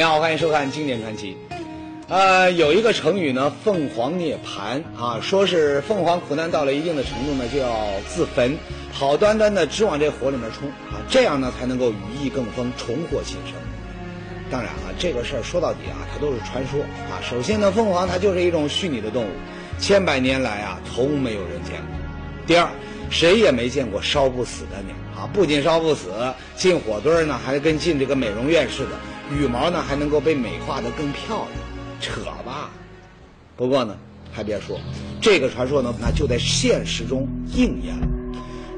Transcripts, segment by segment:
你好，欢迎收看《经典传奇》。呃，有一个成语呢，“凤凰涅槃”啊，说是凤凰苦难到了一定的程度呢，就要自焚，好端端的直往这火里面冲啊，这样呢才能够羽翼更丰，重获新生。当然了，这个事儿说到底啊，它都是传说啊。首先呢，凤凰它就是一种虚拟的动物，千百年来啊，从没有人见过。第二，谁也没见过烧不死的鸟啊！不仅烧不死，进火堆呢，还跟进这个美容院似的，羽毛呢还能够被美化的更漂亮，扯吧！不过呢，还别说，这个传说呢，那就在现实中应验了。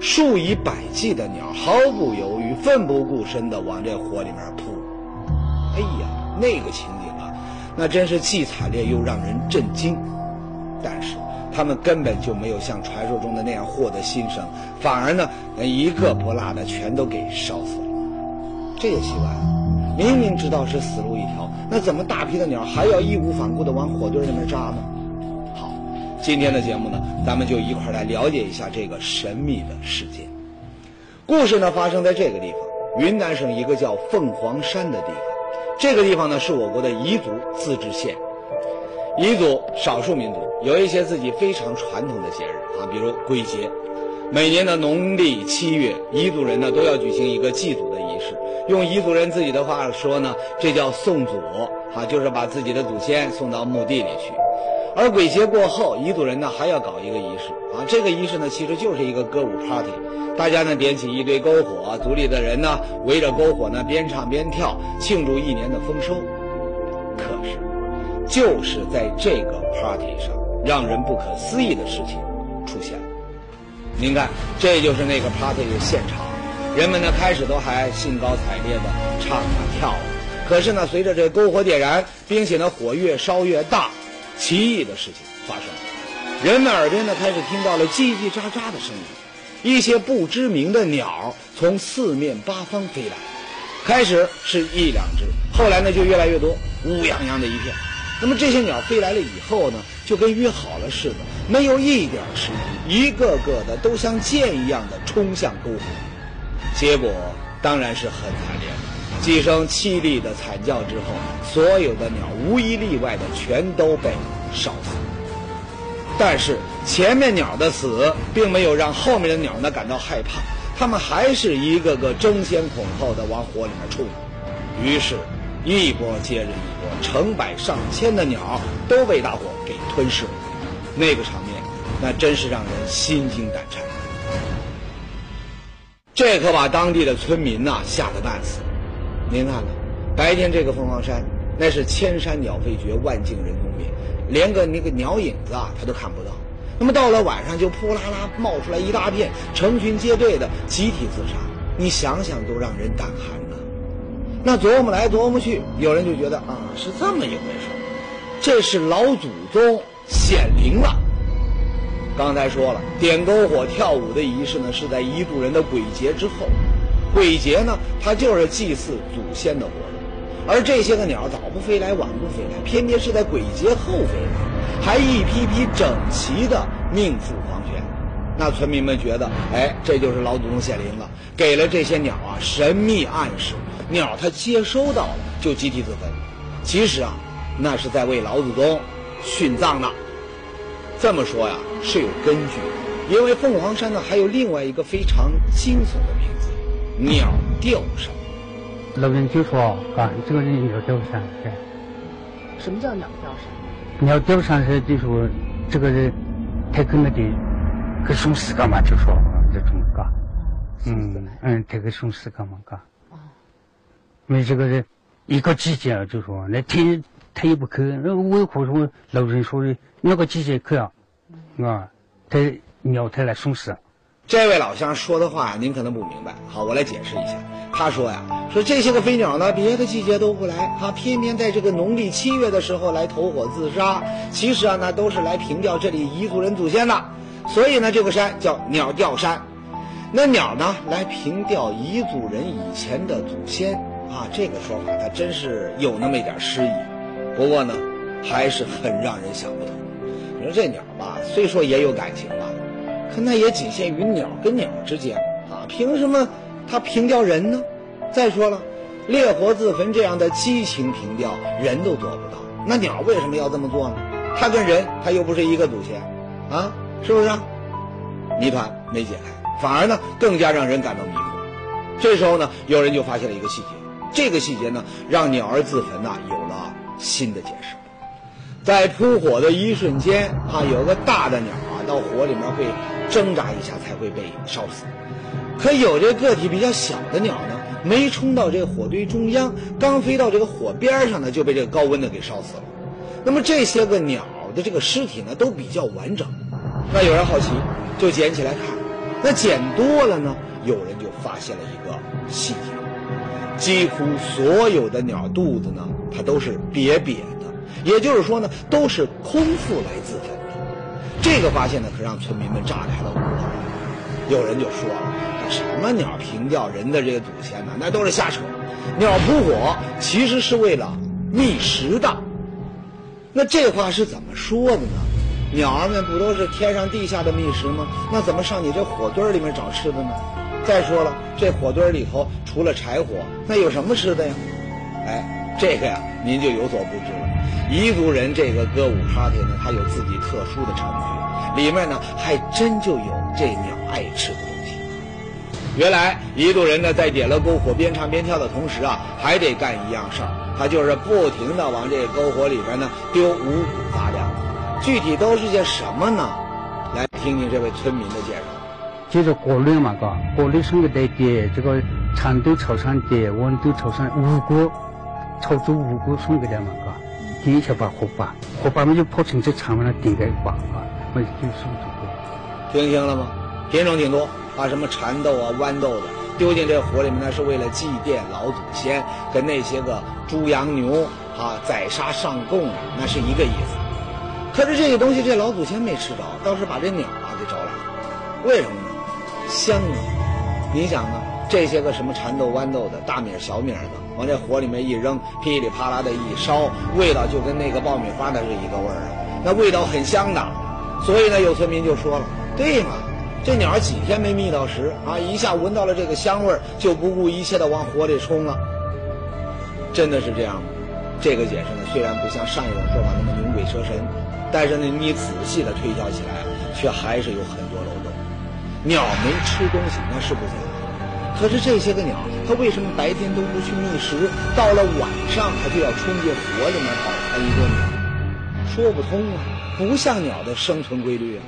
数以百计的鸟毫不犹豫、奋不顾身地往这火里面扑。哎呀，那个情景啊，那真是既惨烈又让人震惊。但是。他们根本就没有像传说中的那样获得新生，反而呢，一个不落的全都给烧死了。这也奇怪，明明知道是死路一条，那怎么大批的鸟还要义无反顾地往火堆里面扎呢？好，今天的节目呢，咱们就一块来了解一下这个神秘的事件。故事呢，发生在这个地方——云南省一个叫凤凰山的地方。这个地方呢，是我国的彝族自治县。彝族少数民族有一些自己非常传统的节日啊，比如鬼节。每年的农历七月，彝族人呢都要举行一个祭祖的仪。用彝族人自己的话说呢，这叫送祖啊，就是把自己的祖先送到墓地里去。而鬼节过后，彝族人呢还要搞一个仪式啊，这个仪式呢其实就是一个歌舞 party，大家呢点起一堆篝火，族里的人呢围着篝火呢边唱边跳，庆祝一年的丰收。可是。就是在这个 party 上，让人不可思议的事情出现了。您看，这就是那个 party 的现场。人们呢开始都还兴高采烈的唱啊跳啊，可是呢，随着这篝火点燃，并且呢火越烧越大，奇异的事情发生了。人们耳边呢开始听到了叽叽喳喳的声音，一些不知名的鸟从四面八方飞来，开始是一两只，后来呢就越来越多，乌泱泱的一片。那么这些鸟飞来了以后呢，就跟约好了似的，没有一点迟疑，一个个的都像箭一样的冲向篝火。结果当然是很惨烈，几声凄厉的惨叫之后，所有的鸟无一例外的全都被烧死。但是前面鸟的死并没有让后面的鸟呢感到害怕，它们还是一个个争先恐后的往火里面冲。于是。一波接着一波，成百上千的鸟都被大火给吞噬了。那个场面，那真是让人心惊胆颤。这可把当地的村民呐吓得半死。您看看，白天这个凤凰山，那是千山鸟飞绝，万径人踪灭，连个那个鸟影子啊，他都看不到。那么到了晚上，就扑啦啦冒出来一大片，成群结队的集体自杀。你想想都让人胆寒呐。那琢磨来琢磨去，有人就觉得啊，是这么一回事这是老祖宗显灵了。刚才说了，点篝火跳舞的仪式呢，是在彝族人的鬼节之后。鬼节呢，它就是祭祀祖先的活动。而这些个鸟早不飞来，晚不飞来，偏偏是在鬼节后飞来，还一批批整齐的命赴黄泉。那村民们觉得，哎，这就是老祖宗显灵了，给了这些鸟啊神秘暗示。鸟它接收到了，就集体自焚。其实啊，那是在为老祖宗殉葬呢。这么说呀是有根据的，因为凤凰山呢还有另外一个非常惊悚的名字——鸟吊山。老人就说：“啊，这个人鸟吊山。”什么叫鸟吊山？鸟吊山是就说这个人太可能得可送死干嘛？就说这种嘎。嗯嗯，他可送死干嘛？嘎。因为这个人一个季节就说那天他也不去，那为何说老人说的那个季节去啊？啊，他鸟他来送死。这位老乡说的话您可能不明白，好，我来解释一下。他说呀，说这些个飞鸟呢，别的季节都不来，他偏偏在这个农历七月的时候来投火自杀。其实啊，那都是来凭吊这里彝族人祖先的，所以呢，这个山叫鸟吊山。那鸟呢，来凭吊彝族人以前的祖先。啊，这个说法它真是有那么一点诗意，不过呢，还是很让人想不通。你说这鸟吧，虽说也有感情吧，可那也仅限于鸟跟鸟之间啊，凭什么它凭吊人呢？再说了，烈火自焚这样的激情凭吊，人都做不到，那鸟为什么要这么做呢？它跟人，它又不是一个祖先，啊，是不是？谜团没解开，反而呢更加让人感到迷惑。这时候呢，有人就发现了一个细节，这个细节呢让鸟儿自焚呐有了新的解释。在扑火的一瞬间啊，有个大的鸟啊到火里面会挣扎一下才会被烧死，可有这个体比较小的鸟呢，没冲到这个火堆中央，刚飞到这个火边上呢，就被这个高温的给烧死了。那么这些个鸟的这个尸体呢，都比较完整。那有人好奇，就捡起来看。那捡多了呢，有人就发现了一个细节：几乎所有的鸟肚子呢，它都是瘪瘪的，也就是说呢，都是空腹来自焚的。这个发现呢，可让村民们炸开了锅。有人就说了：“那什么鸟凭吊人的这个祖先呢？那都是瞎扯。鸟扑火其实是为了觅食的。那这话是怎么说的呢？鸟儿们不都是天上地下的觅食吗？那怎么上你这火堆里面找吃的呢？再说了，这火堆里头除了柴火，那有什么吃的呀？哎，这个呀，您就有所不知了。彝族人这个歌舞 party 呢，它有自己特殊的程序，里面呢还真就有这鸟爱吃的东西。原来彝族人呢，在点了篝火边唱边跳的同时啊，还得干一样事儿，他就是不停的往这个篝火里边呢丢五谷杂粮。具体都是些什么呢？来听听这位村民的介绍。就是锅里嘛，嘎，锅里送给带点这个长度朝上点，温度朝上五谷，炒出五谷送给他嘛，第。一下把火把，火把嘛就破成这长完了点个把啊，我就送出去。听清了吗？品种挺多，把什么蚕豆啊、豌豆的丢进这火里面，那是为了祭奠老祖先，跟那些个猪羊牛啊宰杀上供，那是一个意思。可是这些东西，这老祖先没吃着，倒是把这鸟啊给招来了。为什么呢？香啊！你想啊，这些个什么蚕豆、豌豆的大米、小米的，往这火里面一扔，噼里啪啦的一烧，味道就跟那个爆米花那是一个味儿啊，那味道很香的。所以呢，有村民就说了：“对嘛，这鸟几天没觅到食啊，一下闻到了这个香味儿，就不顾一切的往火里冲了。”真的是这样吗？这个解释呢，虽然不像上一种说法那么牛鬼蛇神。但是呢，你仔细的推敲起来，却还是有很多漏洞。鸟没吃东西那是不行，可是这些个鸟，它为什么白天都不去觅食，到了晚上它就要冲进火里面饱餐一顿呢？说不通啊，不像鸟的生存规律啊。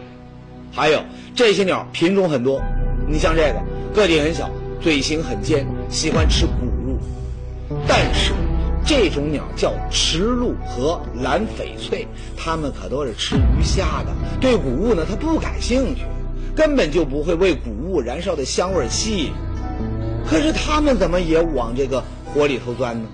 还有这些鸟品种很多，你像这个个体很小，嘴型很尖，喜欢吃谷物，但是。这种鸟叫池鹭和蓝翡翠，它们可都是吃鱼虾的，对谷物呢它不感兴趣，根本就不会为谷物燃烧的香味吸引。可是他们怎么也往这个火里头钻呢？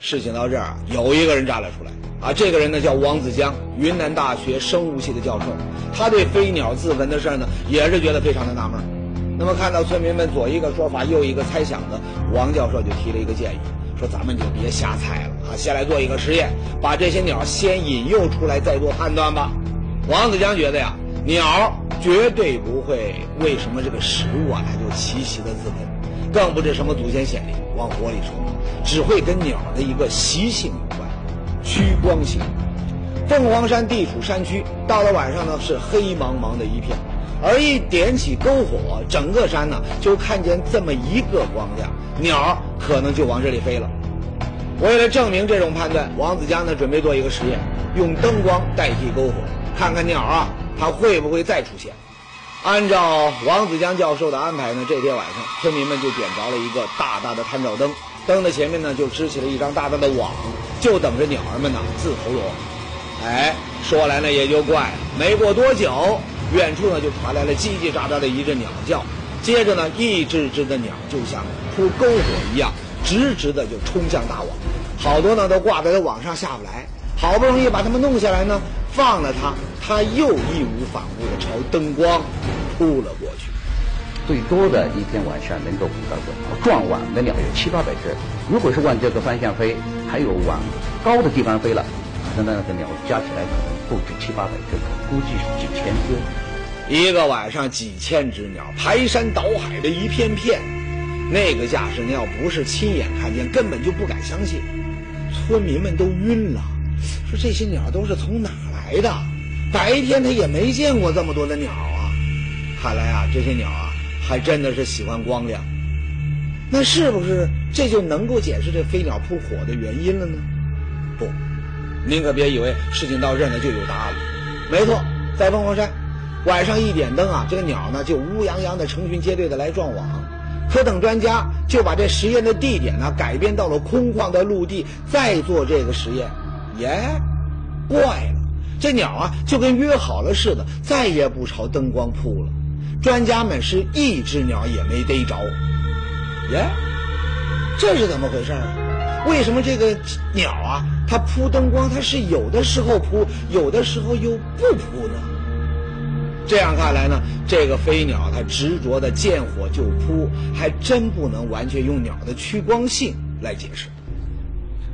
事情到这儿，有一个人站了出来啊，这个人呢叫王子江，云南大学生物系的教授，他对飞鸟自焚的事儿呢也是觉得非常的纳闷。那么看到村民们左一个说法右一个猜想的，王教授就提了一个建议。说咱们就别瞎猜了啊，先来做一个实验，把这些鸟先引诱出来，再做判断吧。王子江觉得呀，鸟绝对不会为什么这个食物啊，它就齐齐的自焚，更不是什么祖先显灵往火里冲，只会跟鸟的一个习性有关，趋光性。凤凰山地处山区，到了晚上呢是黑茫茫的一片，而一点起篝火，整个山呢就看见这么一个光亮，鸟。可能就往这里飞了。为了证明这种判断，王子江呢准备做一个实验，用灯光代替篝火，看看鸟啊它会不会再出现。按照王子江教授的安排呢，这天晚上村民们就点着了一个大大的探照灯，灯的前面呢就支起了一张大大的网，就等着鸟儿们呢自投罗网。哎，说来呢也就怪，没过多久，远处呢就传来了叽叽喳喳的一阵鸟叫。接着呢，一只只的鸟就像扑篝火一样，直直的就冲向大网，好多呢都挂在这网上下不来。好不容易把它们弄下来呢，放了它，它又义无反顾的朝灯光扑了过去。最多的一天晚上能够捕到个撞网的鸟有七八百只，如果是往这个方向飞，还有往高的地方飞了，那那个鸟加起来可能不止七八百只，估计是几千只。一个晚上几千只鸟排山倒海的一片片，那个架势，你要不是亲眼看见，根本就不敢相信。村民们都晕了，说这些鸟都是从哪来的？白天他也没见过这么多的鸟啊！看来啊，这些鸟啊，还真的是喜欢光亮。那是不是这就能够解释这飞鸟扑火的原因了呢？不，您可别以为事情到这呢就有答案了。没错，在凤凰山，晚上一点灯啊，这个鸟呢就乌泱泱的成群结队的来撞网。可等专家就把这实验的地点呢改变到了空旷的陆地，再做这个实验，耶，怪了，这鸟啊就跟约好了似的，再也不朝灯光扑了。专家们是一只鸟也没逮着。耶，这是怎么回事啊？为什么这个鸟啊，它扑灯光，它是有的时候扑，有的时候又不扑呢？这样看来呢，这个飞鸟它执着的见火就扑，还真不能完全用鸟的趋光性来解释。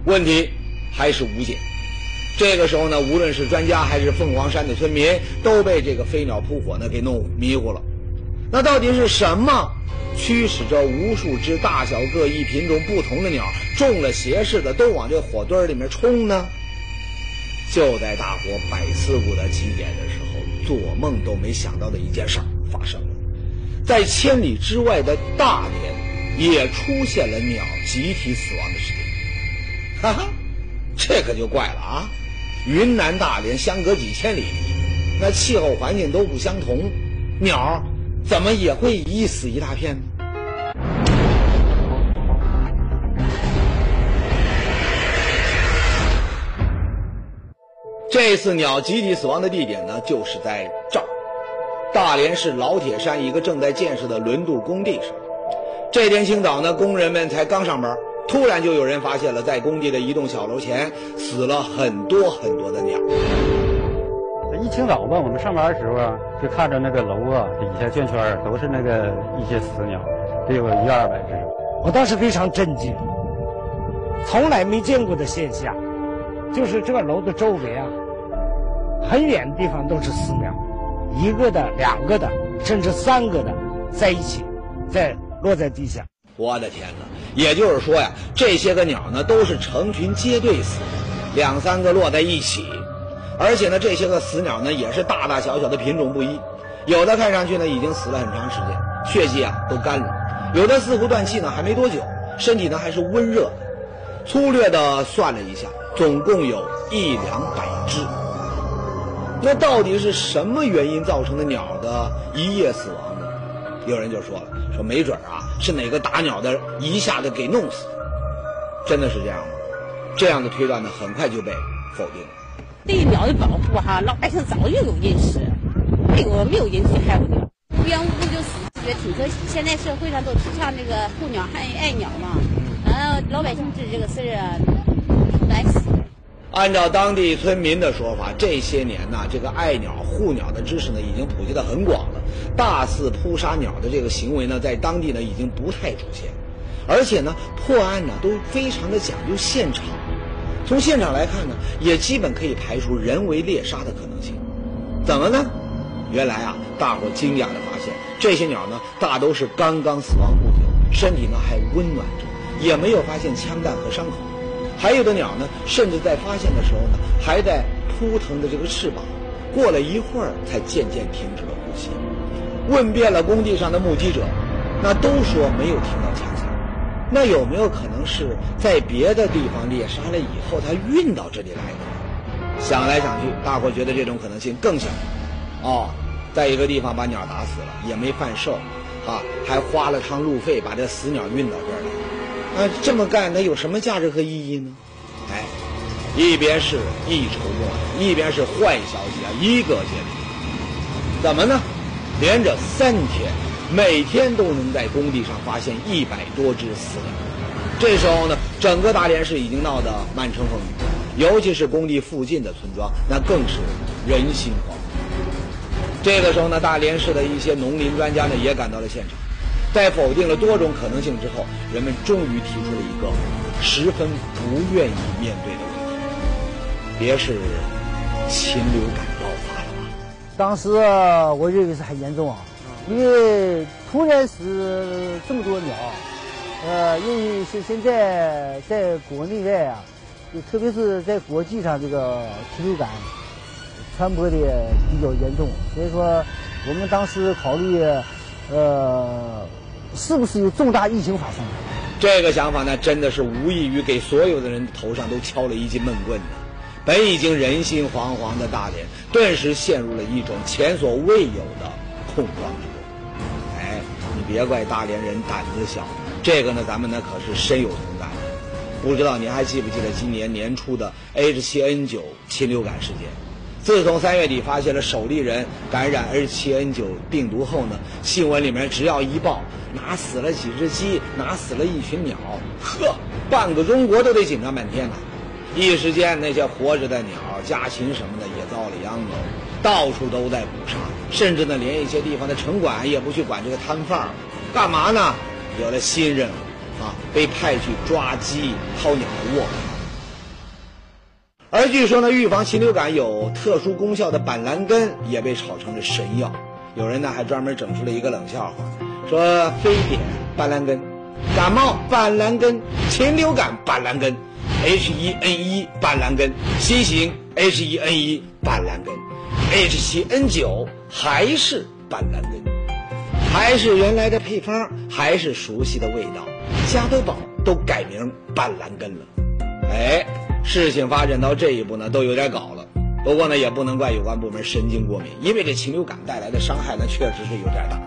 问题还是无解。这个时候呢，无论是专家还是凤凰山的村民，都被这个飞鸟扑火呢给弄迷糊了。那到底是什么？驱使着无数只大小各异、品种不同的鸟中了邪似的都往这火堆里面冲呢？就在大伙百思不得其解的时候，做梦都没想到的一件事儿发生了，在千里之外的大连也出现了鸟集体死亡的事件。哈哈，这可就怪了啊！云南大连相隔几千里，那气候环境都不相同，鸟。怎么也会一死一大片呢？这次鸟集体死亡的地点呢，就是在这儿，大连市老铁山一个正在建设的轮渡工地上。这天清早呢，工人们才刚上班，突然就有人发现了，在工地的一栋小楼前死了很多很多的鸟。一清早吧，我们上班的时候啊，就看着那个楼啊底下圈圈都是那个一些死鸟，得有一二百只。我当时非常震惊，从来没见过的现象，就是这个楼的周围啊，很远的地方都是死鸟，一个的、两个的，甚至三个的在一起，在落在地下。我的天哪！也就是说呀，这些个鸟呢，都是成群结队死的，两三个落在一起。而且呢，这些个死鸟呢，也是大大小小的品种不一，有的看上去呢已经死了很长时间，血迹啊都干了；有的似乎断气呢还没多久，身体呢还是温热的。粗略的算了一下，总共有一两百只。那到底是什么原因造成的鸟的一夜死亡呢？有人就说了，说没准啊是哪个打鸟的一下子给弄死。真的是这样吗？这样的推断呢，很快就被否定了。对鸟的保护哈，老百姓早就有认识，没有没有人去害过鸟，无缘无故就死，觉得挺可惜。现在社会上都提倡这个护鸟还爱鸟嘛，嗯，老百姓治这个事儿啊，难死。按照当地村民的说法，这些年呢，这个爱鸟护鸟的知识呢，已经普及的很广了。大肆扑杀鸟的这个行为呢，在当地呢，已经不太出现，而且呢，破案呢，都非常的讲究现场。从现场来看呢，也基本可以排除人为猎杀的可能性。怎么呢？原来啊，大伙惊讶的发现，这些鸟呢，大都是刚刚死亡不久，身体呢还温暖着，也没有发现枪弹和伤口。还有的鸟呢，甚至在发现的时候呢，还在扑腾着这个翅膀，过了一会儿才渐渐停止了呼吸。问遍了工地上的目击者，那都说没有听到枪。那有没有可能是在别的地方猎杀了以后，他运到这里来的？想来想去，大伙觉得这种可能性更小。哦，在一个地方把鸟打死了，也没贩售，啊，还花了趟路费把这死鸟运到这儿来。那这么干，它有什么价值和意义呢？哎，一边是一筹莫展，一边是坏消息啊，一个接着一个。怎么呢？连着三天。每天都能在工地上发现一百多只死鸟，这时候呢，整个大连市已经闹得满城风雨，尤其是工地附近的村庄，那更是人心惶惶。这个时候呢，大连市的一些农林专家呢也赶到了现场，在否定了多种可能性之后，人们终于提出了一个十分不愿意面对的问题：别是禽流感爆发了吧？当时我认为是很严重啊。因为突然是这么多鸟，呃，因为是现在在国内外啊，就特别是在国际上，这个禽流感传播的比较严重，所以说我们当时考虑，呃，是不是有重大疫情发生？这个想法呢，真的是无异于给所有的人头上都敲了一记闷棍呢。本已经人心惶惶的大连，顿时陷入了一种前所未有的恐慌中。别怪大连人胆子小，这个呢，咱们呢可是深有同感。不知道您还记不记得今年年初的 H7N9 禽流感事件？自从三月底发现了首例人感染 H7N9 病毒后呢，新闻里面只要一报哪死了几只鸡，哪死了一群鸟，呵，半个中国都得紧张半天呢。一时间，那些活着的鸟、家禽什么的也遭了殃喽，到处都在捕杀，甚至呢，连一些地方的城管也不去管这个摊贩儿，干嘛呢？有了新任务，啊，被派去抓鸡、掏鸟窝。而据说呢，预防禽流感有特殊功效的板蓝根也被炒成了神药。有人呢还专门整出了一个冷笑话，说非典板蓝根，感冒板蓝根，禽流感板蓝根，H1N1 板蓝根，新型 H1N1 板蓝根，H7N9 还是板蓝根，还是原来的配方，还是熟悉的味道，加多宝都改名板蓝根了，哎。事情发展到这一步呢，都有点搞了。不过呢，也不能怪有关部门神经过敏，因为这禽流感带来的伤害呢，确实是有点大。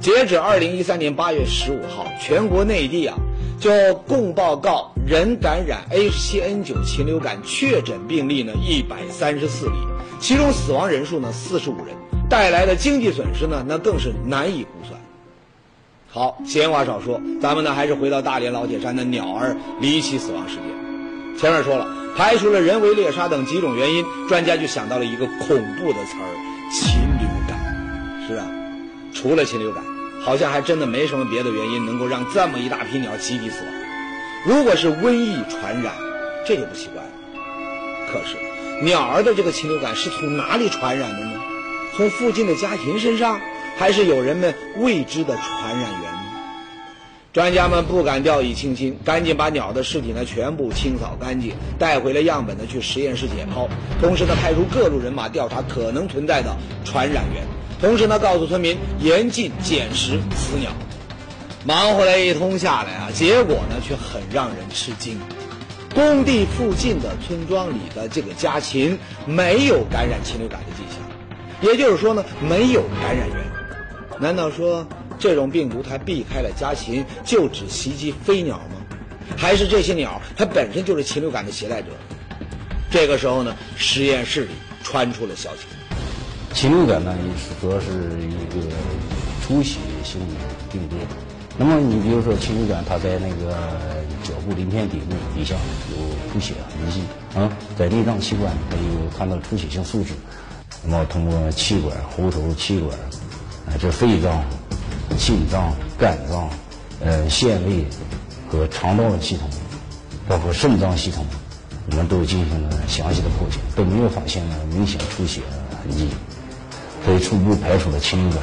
截止二零一三年八月十五号，全国内地啊，就共报告人感染 H7N9 禽流感确诊病例呢一百三十四例，其中死亡人数呢四十五人，带来的经济损失呢，那更是难以估算。好，闲话少说，咱们呢还是回到大连老铁山的鸟儿离奇死亡事件。前面说了，排除了人为猎杀等几种原因，专家就想到了一个恐怖的词儿——禽流感。是啊，除了禽流感，好像还真的没什么别的原因能够让这么一大批鸟集体死亡。如果是瘟疫传染，这就不奇怪了。可是，鸟儿的这个禽流感是从哪里传染的呢？从附近的家禽身上，还是有人们未知的传染源？专家们不敢掉以轻心，赶紧把鸟的尸体呢全部清扫干净，带回了样本呢去实验室解剖。同时呢，派出各路人马调查可能存在的传染源。同时呢，告诉村民严禁捡食死鸟。忙活了一通下来啊，结果呢却很让人吃惊。工地附近的村庄里的这个家禽没有感染禽流感的迹象，也就是说呢，没有感染源。难道说？这种病毒它避开了家禽，就只袭击飞鸟吗？还是这些鸟它本身就是禽流感的携带者？这个时候呢，实验室里传出了消息：禽流感呢主要是一个出血性病毒。那么你比如说禽流感，它在那个脚部鳞片底部底下有出血痕迹啊，在内脏器官它有看到出血性素质。那么通过气管、喉头、气管，啊，这肺脏。心脏、肝脏、呃腺胃和肠道的系统，包括肾脏系统，我们都进行了详细的剖检，都没有发现呢明显出血痕迹，可以初步排除了禽流感。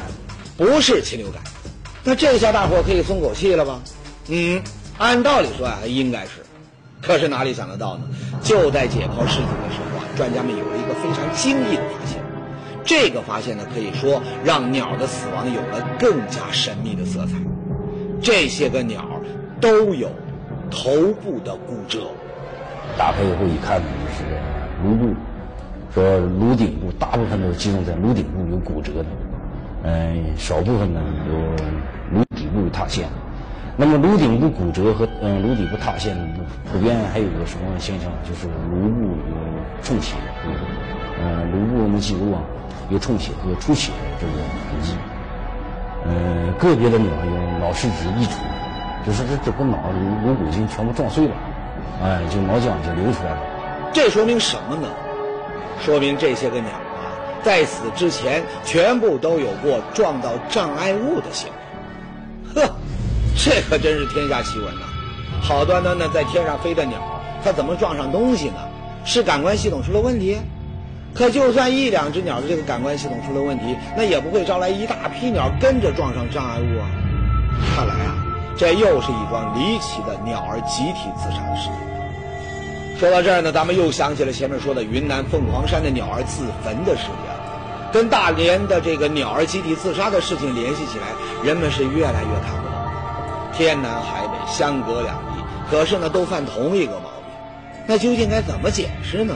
不是禽流感，那这下大伙可以松口气了吧？嗯，按道理说啊，应该是。可是哪里想得到呢？就在解剖尸体的时候啊，专家们有了一个非常惊异的发现。这个发现呢，可以说让鸟的死亡有了更加神秘的色彩。这些个鸟都有头部的骨折，打开以后一看呢，就是颅部，说颅顶部大部分都是集中在颅顶部有骨折的，嗯，少部分呢有颅底部塌陷。那么颅顶部骨折和嗯颅底部塌陷，普遍还有个什么现象，就是颅部有充血，嗯，颅部我们记住啊。有充血和出血这个痕迹，嗯，个别的鸟有脑实质溢出，就是这整个脑颅骨筋全部撞碎了，哎，就脑浆就流出来了。这说明什么呢？说明这些个鸟啊，在死之前全部都有过撞到障碍物的行为。这可真是天下奇闻呐！好端端的在天上飞的鸟，它怎么撞上东西呢？是感官系统出了问题？可就算一两只鸟的这个感官系统出了问题，那也不会招来一大批鸟跟着撞上障碍物啊！看来啊，这又是一桩离奇的鸟儿集体自杀的事件。说到这儿呢，咱们又想起了前面说的云南凤凰山的鸟儿自焚的事件，跟大连的这个鸟儿集体自杀的事情联系起来，人们是越来越看。天南海北，相隔两地，可是呢，都犯同一个毛病，那究竟该怎么解释呢？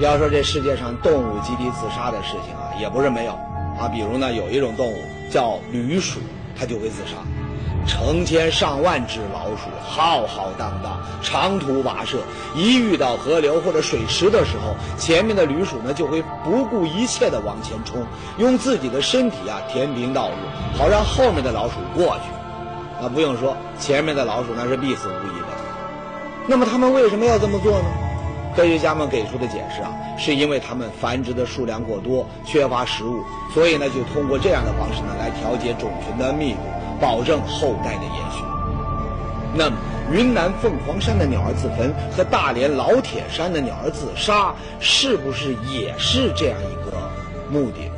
要说这世界上动物集体自杀的事情啊，也不是没有啊。比如呢，有一种动物叫驴鼠，它就会自杀。成千上万只老鼠浩浩荡荡，长途跋涉，一遇到河流或者水池的时候，前面的驴鼠呢就会不顾一切地往前冲，用自己的身体啊填平道路，好让后面的老鼠过去。啊不用说，前面的老鼠那是必死无疑的。那么他们为什么要这么做呢？科学家们给出的解释啊，是因为它们繁殖的数量过多，缺乏食物，所以呢，就通过这样的方式呢来调节种群的密度，保证后代的延续。那么，云南凤凰山的鸟儿自焚和大连老铁山的鸟儿自杀，是不是也是这样一个目的？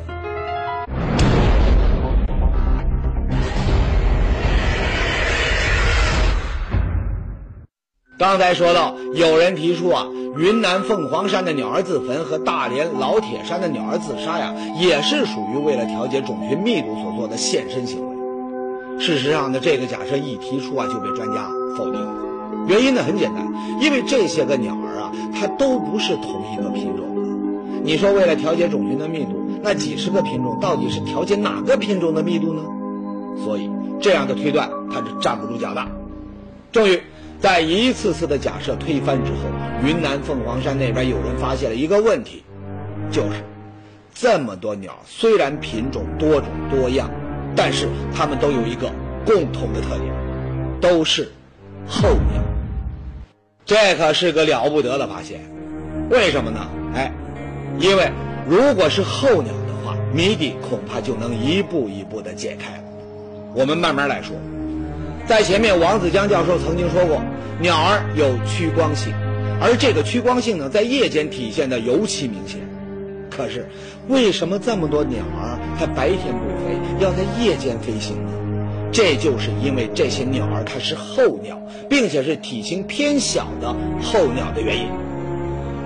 刚才说到，有人提出啊，云南凤凰山的鸟儿自焚和大连老铁山的鸟儿自杀呀，也是属于为了调节种群密度所做的献身行为。事实上呢，这个假设一提出啊，就被专家否定了。原因呢很简单，因为这些个鸟儿啊，它都不是同一个品种。你说为了调节种群的密度，那几十个品种到底是调节哪个品种的密度呢？所以这样的推断它是站不住脚的。终于。在一次次的假设推翻之后，云南凤凰山那边有人发现了一个问题，就是这么多鸟虽然品种多种多样，但是它们都有一个共同的特点，都是候鸟。这可是个了不得的发现，为什么呢？哎，因为如果是候鸟的话，谜底恐怕就能一步一步的解开了。我们慢慢来说。在前面，王子江教授曾经说过，鸟儿有趋光性，而这个趋光性呢，在夜间体现的尤其明显。可是，为什么这么多鸟儿它白天不飞，要在夜间飞行呢？这就是因为这些鸟儿它是候鸟，并且是体型偏小的候鸟的原因。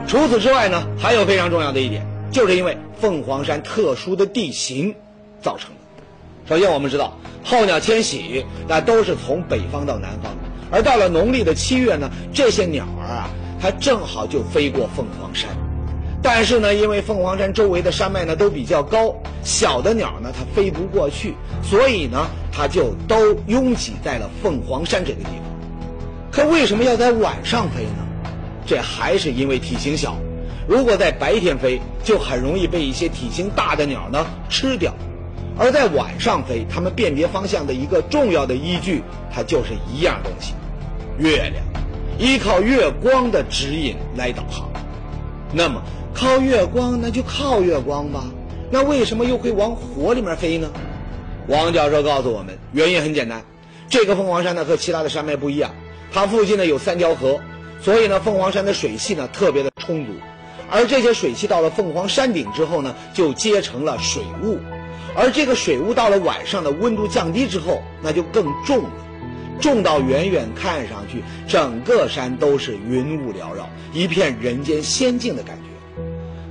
除此之外呢，还有非常重要的一点，就是因为凤凰山特殊的地形造成的。首先，我们知道。候鸟迁徙，那都是从北方到南方，而到了农历的七月呢，这些鸟儿啊，它正好就飞过凤凰山。但是呢，因为凤凰山周围的山脉呢都比较高，小的鸟呢它飞不过去，所以呢，它就都拥挤在了凤凰山这个地方。可为什么要在晚上飞呢？这还是因为体型小，如果在白天飞，就很容易被一些体型大的鸟呢吃掉。而在晚上飞，它们辨别方向的一个重要的依据，它就是一样东西——月亮，依靠月光的指引来导航。那么靠月光，那就靠月光吧。那为什么又会往火里面飞呢？王教授告诉我们，原因很简单，这个凤凰山呢和其他的山脉不一样，它附近呢有三条河，所以呢凤凰山的水汽呢特别的充足，而这些水汽到了凤凰山顶之后呢，就结成了水雾。而这个水雾到了晚上的温度降低之后，那就更重了，重到远远看上去整个山都是云雾缭绕，一片人间仙境的感觉。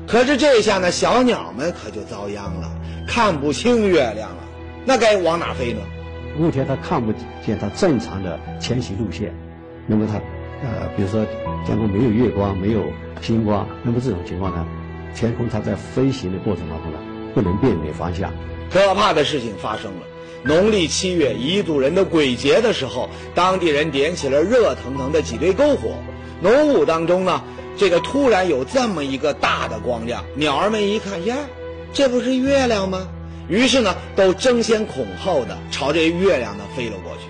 可是这下呢，小鸟们可就遭殃了，看不清月亮了，那该往哪飞呢？目前它看不见它正常的迁徙路线，那么它，呃，比如说天空没有月光，没有星光，那么这种情况呢，天空它在飞行的过程当中呢，不能辨别方向。可怕的事情发生了。农历七月，彝族人的鬼节的时候，当地人点起了热腾腾的几堆篝火。浓雾当中呢，这个突然有这么一个大的光亮，鸟儿们一看，呀，这不是月亮吗？于是呢，都争先恐后的朝这月亮呢飞了过去。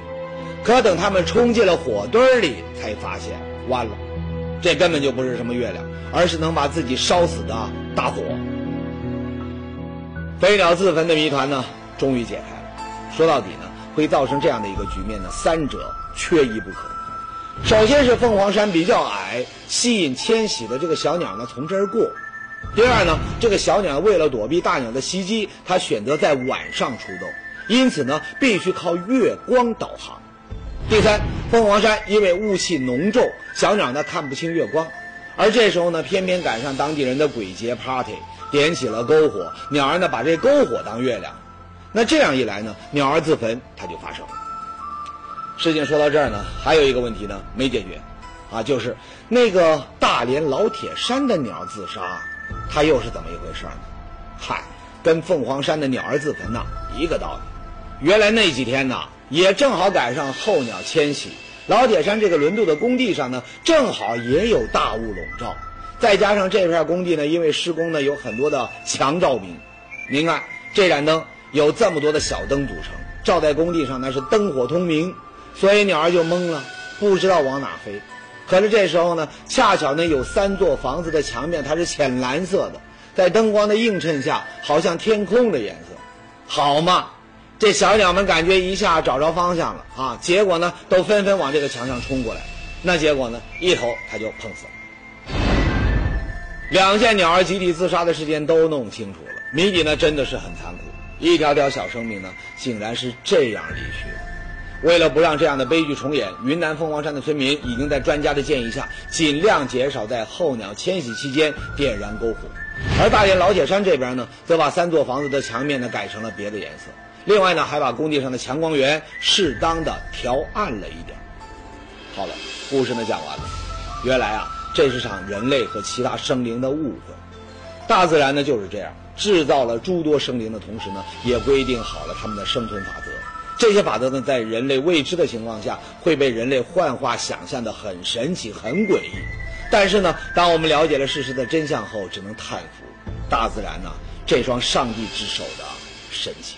可等他们冲进了火堆里，才发现完了，这根本就不是什么月亮，而是能把自己烧死的大火。飞鸟自焚的谜团呢，终于解开了。说到底呢，会造成这样的一个局面呢，三者缺一不可。首先是凤凰山比较矮，吸引迁徙的这个小鸟呢从这儿过。第二呢，这个小鸟为了躲避大鸟的袭击，它选择在晚上出动，因此呢，必须靠月光导航。第三，凤凰山因为雾气浓重，小鸟呢看不清月光，而这时候呢，偏偏赶上当地人的鬼节 party，点起了篝火，鸟儿呢把这篝火当月亮，那这样一来呢，鸟儿自焚它就发生了。事情说到这儿呢，还有一个问题呢没解决，啊，就是那个大连老铁山的鸟自杀，它又是怎么一回事呢？嗨，跟凤凰山的鸟儿自焚呐一个道理。原来那几天呐，也正好赶上候鸟迁徙，老铁山这个轮渡的工地上呢，正好也有大雾笼罩，再加上这片工地呢，因为施工呢有很多的强照明，您看这盏灯有这么多的小灯组成，照在工地上那是灯火通明。所以鸟儿就懵了，不知道往哪飞。可是这时候呢，恰巧呢有三座房子的墙面它是浅蓝色的，在灯光的映衬下，好像天空的颜色。好嘛，这小鸟们感觉一下找着方向了啊！结果呢，都纷纷往这个墙上冲过来。那结果呢，一头它就碰死了。两件鸟儿集体自杀的事件都弄清楚了，谜底呢真的是很残酷，一条条小生命呢，竟然是这样离去的。为了不让这样的悲剧重演，云南凤凰山的村民已经在专家的建议下，尽量减少在候鸟迁徙期间点燃篝火。而大连老铁山这边呢，则把三座房子的墙面呢改成了别的颜色。另外呢，还把工地上的强光源适当的调暗了一点。好了，故事呢讲完了。原来啊，这是场人类和其他生灵的误会。大自然呢就是这样，制造了诸多生灵的同时呢，也规定好了他们的生存法则。这些法则呢，在人类未知的情况下，会被人类幻化想象的很神奇、很诡异。但是呢，当我们了解了事实的真相后，只能叹服大自然呢这双上帝之手的神奇。